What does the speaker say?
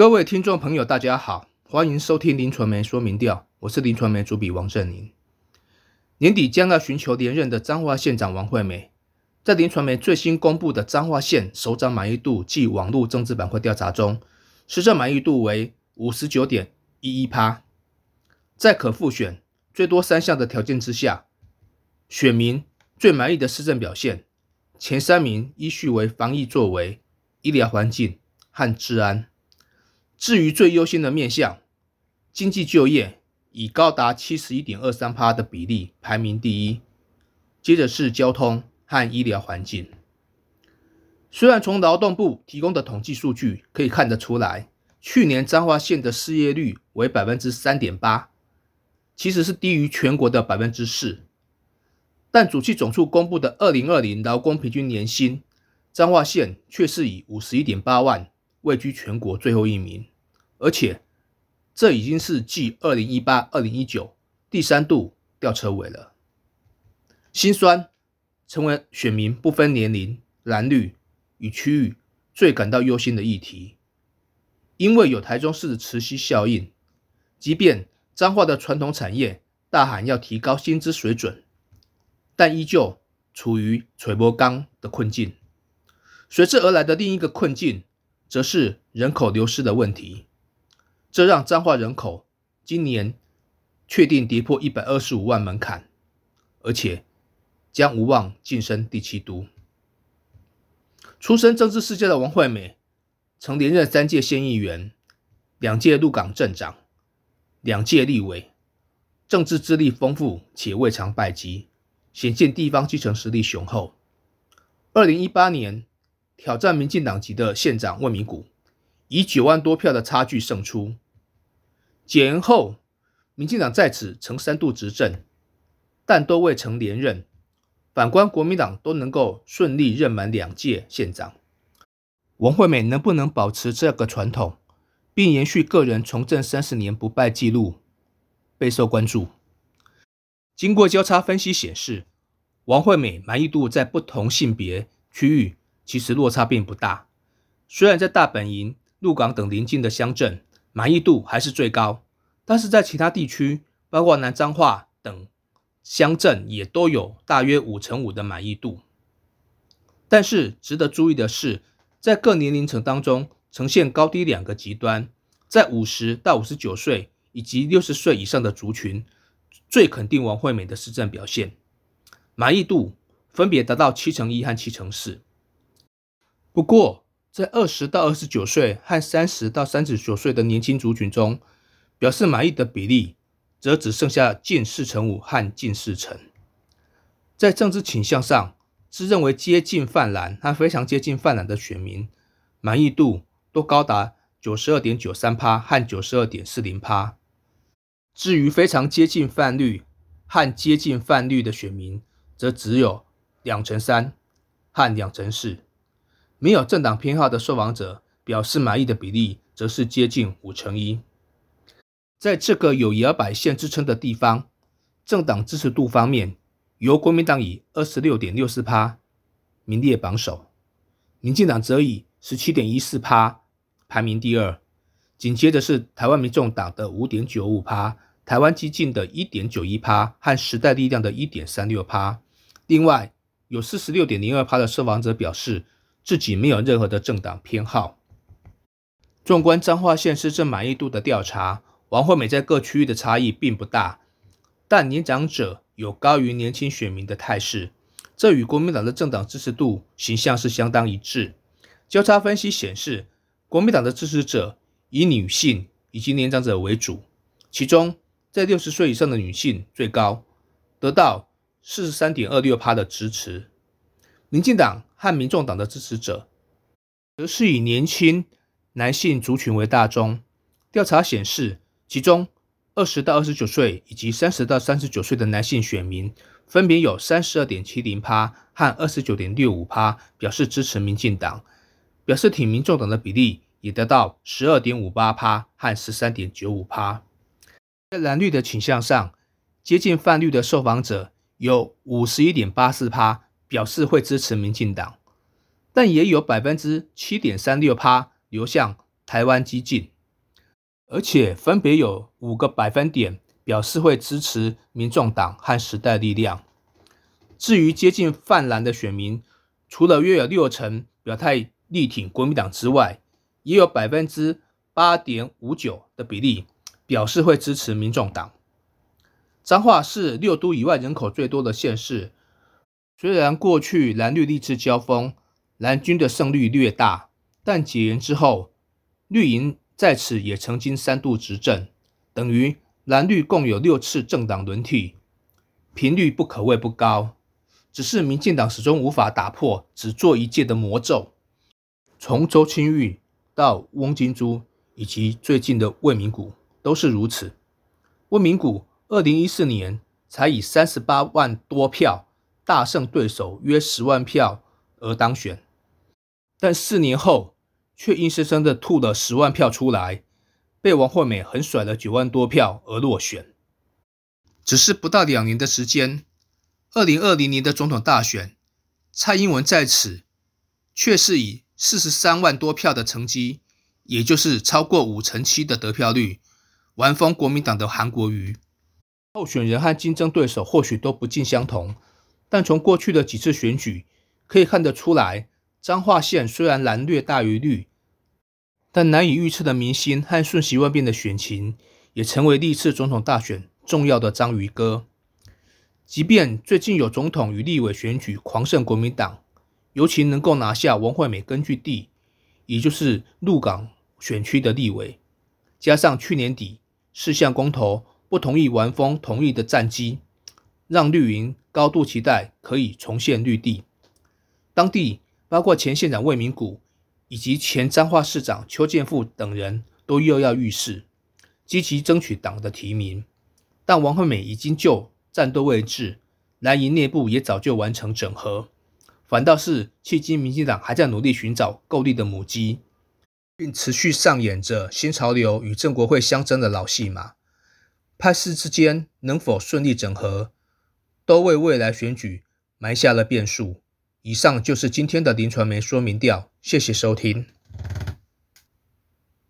各位听众朋友，大家好，欢迎收听林传媒说明调，我是林传媒主笔王振宁。年底将要寻求连任的彰化县长王惠美，在林传媒最新公布的彰化县首长满意度暨网络政治板块调查中，实政满意度为五十九点一一趴。在可复选最多三项的条件之下，选民最满意的施政表现，前三名依序为防疫作为、医疗环境和治安。至于最优先的面向，经济就业以高达七十一点二三趴的比例排名第一，接着是交通和医疗环境。虽然从劳动部提供的统计数据可以看得出来，去年彰化县的失业率为百分之三点八，其实是低于全国的百分之四。但主计总处公布的二零二零劳工平均年薪，彰化县却是以五十一点八万位居全国最后一名。而且，这已经是继二零一八、二零一九第三度吊车尾了。心酸，成为选民不分年龄、蓝绿与区域最感到忧心的议题。因为有台中市的磁吸效应，即便彰化的传统产业大喊要提高薪资水准，但依旧处于垂波钢的困境。随之而来的另一个困境，则是人口流失的问题。这让彰化人口今年确定跌破一百二十五万门槛，而且将无望晋升第七都。出身政治世家的王惠美，曾连任三届县议员、两届鹿港镇长、两届立委，政治资历丰富且未尝败绩，显见地方基层实力雄厚。二零一八年挑战民进党籍的县长魏明谷。以九万多票的差距胜出。解严后，民进党在此曾三度执政，但都未曾连任。反观国民党，都能够顺利任满两届县长。王惠美能不能保持这个传统，并延续个人从政三十年不败纪录，备受关注。经过交叉分析显示，王惠美满意度在不同性别区域其实落差并不大。虽然在大本营。鹿港等邻近的乡镇满意度还是最高，但是在其他地区，包括南彰化等乡镇，也都有大约五成五的满意度。但是值得注意的是，在各年龄层当中呈现高低两个极端，在五十到五十九岁以及六十岁以上的族群，最肯定王惠美的施政表现，满意度分别达到七成一和七成四。不过，在二十到二十九岁和三十到三十九岁的年轻族群中，表示满意的比例则只剩下近四成五和近四成。在政治倾向上，自认为接近泛蓝和非常接近泛蓝的选民，满意度都高达九十二点九三趴和九十二点四零趴。至于非常接近泛绿和接近泛绿的选民，则只有两成三和两成四。没有政党偏好的受访者表示满意的比例，则是接近五成一。在这个有摇摆县之称的地方，政党支持度方面，由国民党以二十六点六四趴名列榜首，民进党则以十七点一四趴排名第二，紧接着是台湾民众党的五点九五趴，台湾激进的一点九一趴和时代力量的一点三六趴。另外，有四十六点零二趴的受访者表示。自己没有任何的政党偏好。纵观彰化县市政满意度的调查，王惠美在各区域的差异并不大，但年长者有高于年轻选民的态势，这与国民党的政党支持度形象是相当一致。交叉分析显示，国民党的支持者以女性以及年长者为主，其中在六十岁以上的女性最高，得到四十三点二六趴的支持。民进党和民众党的支持者，则是以年轻男性族群为大宗。调查显示，其中二十到二十九岁以及三十到三十九岁的男性选民，分别有三十二点七零趴和二十九点六五趴表示支持民进党，表示挺民众党的比例也得到十二点五八趴和十三点九五趴。在蓝绿的倾向上，接近泛绿的受访者有五十一点八四趴。表示会支持民进党，但也有百分之七点三六趴流向台湾激进，而且分别有五个百分点表示会支持民众党和时代力量。至于接近泛蓝的选民，除了约有六成表态力挺国民党之外，也有百分之八点五九的比例表示会支持民众党。彰化是六都以外人口最多的县市，虽然过去蓝绿历次交锋，蓝军的胜率略大，但解严之后，绿营在此也曾经三度执政，等于蓝绿共有六次政党轮替，频率不可谓不高。只是民进党始终无法打破只做一届的魔咒。从周清玉到翁金珠，以及最近的魏明谷，都是如此。魏明谷二零一四年才以三十八万多票大胜对手约十万票而当选，但四年后却硬生生的吐了十万票出来，被王惠美横甩了九万多票而落选。只是不到两年的时间。二零二零年的总统大选，蔡英文在此却是以四十三万多票的成绩，也就是超过五成七的得票率，完封国民党的韩国瑜。候选人和竞争对手或许都不尽相同，但从过去的几次选举可以看得出来，彰化县虽然蓝略大于绿，但难以预测的民心和瞬息万变的选情，也成为历次总统大选重要的章鱼哥。即便最近有总统与立委选举狂胜国民党，尤其能够拿下王惠美根据地，也就是鹿港选区的立委，加上去年底四项公投不同意完封同意的战绩，让绿营高度期待可以重现绿地。当地包括前县长魏明谷以及前彰化市长邱建富等人都跃跃欲试，积极争取党的提名，但王惠美已经就。战斗位置，蓝营内部也早就完成整合，反倒是迄今民进党还在努力寻找够力的母鸡，并持续上演着新潮流与郑国会相争的老戏码。派系之间能否顺利整合，都为未来选举埋下了变数。以上就是今天的林传媒说明调，谢谢收听。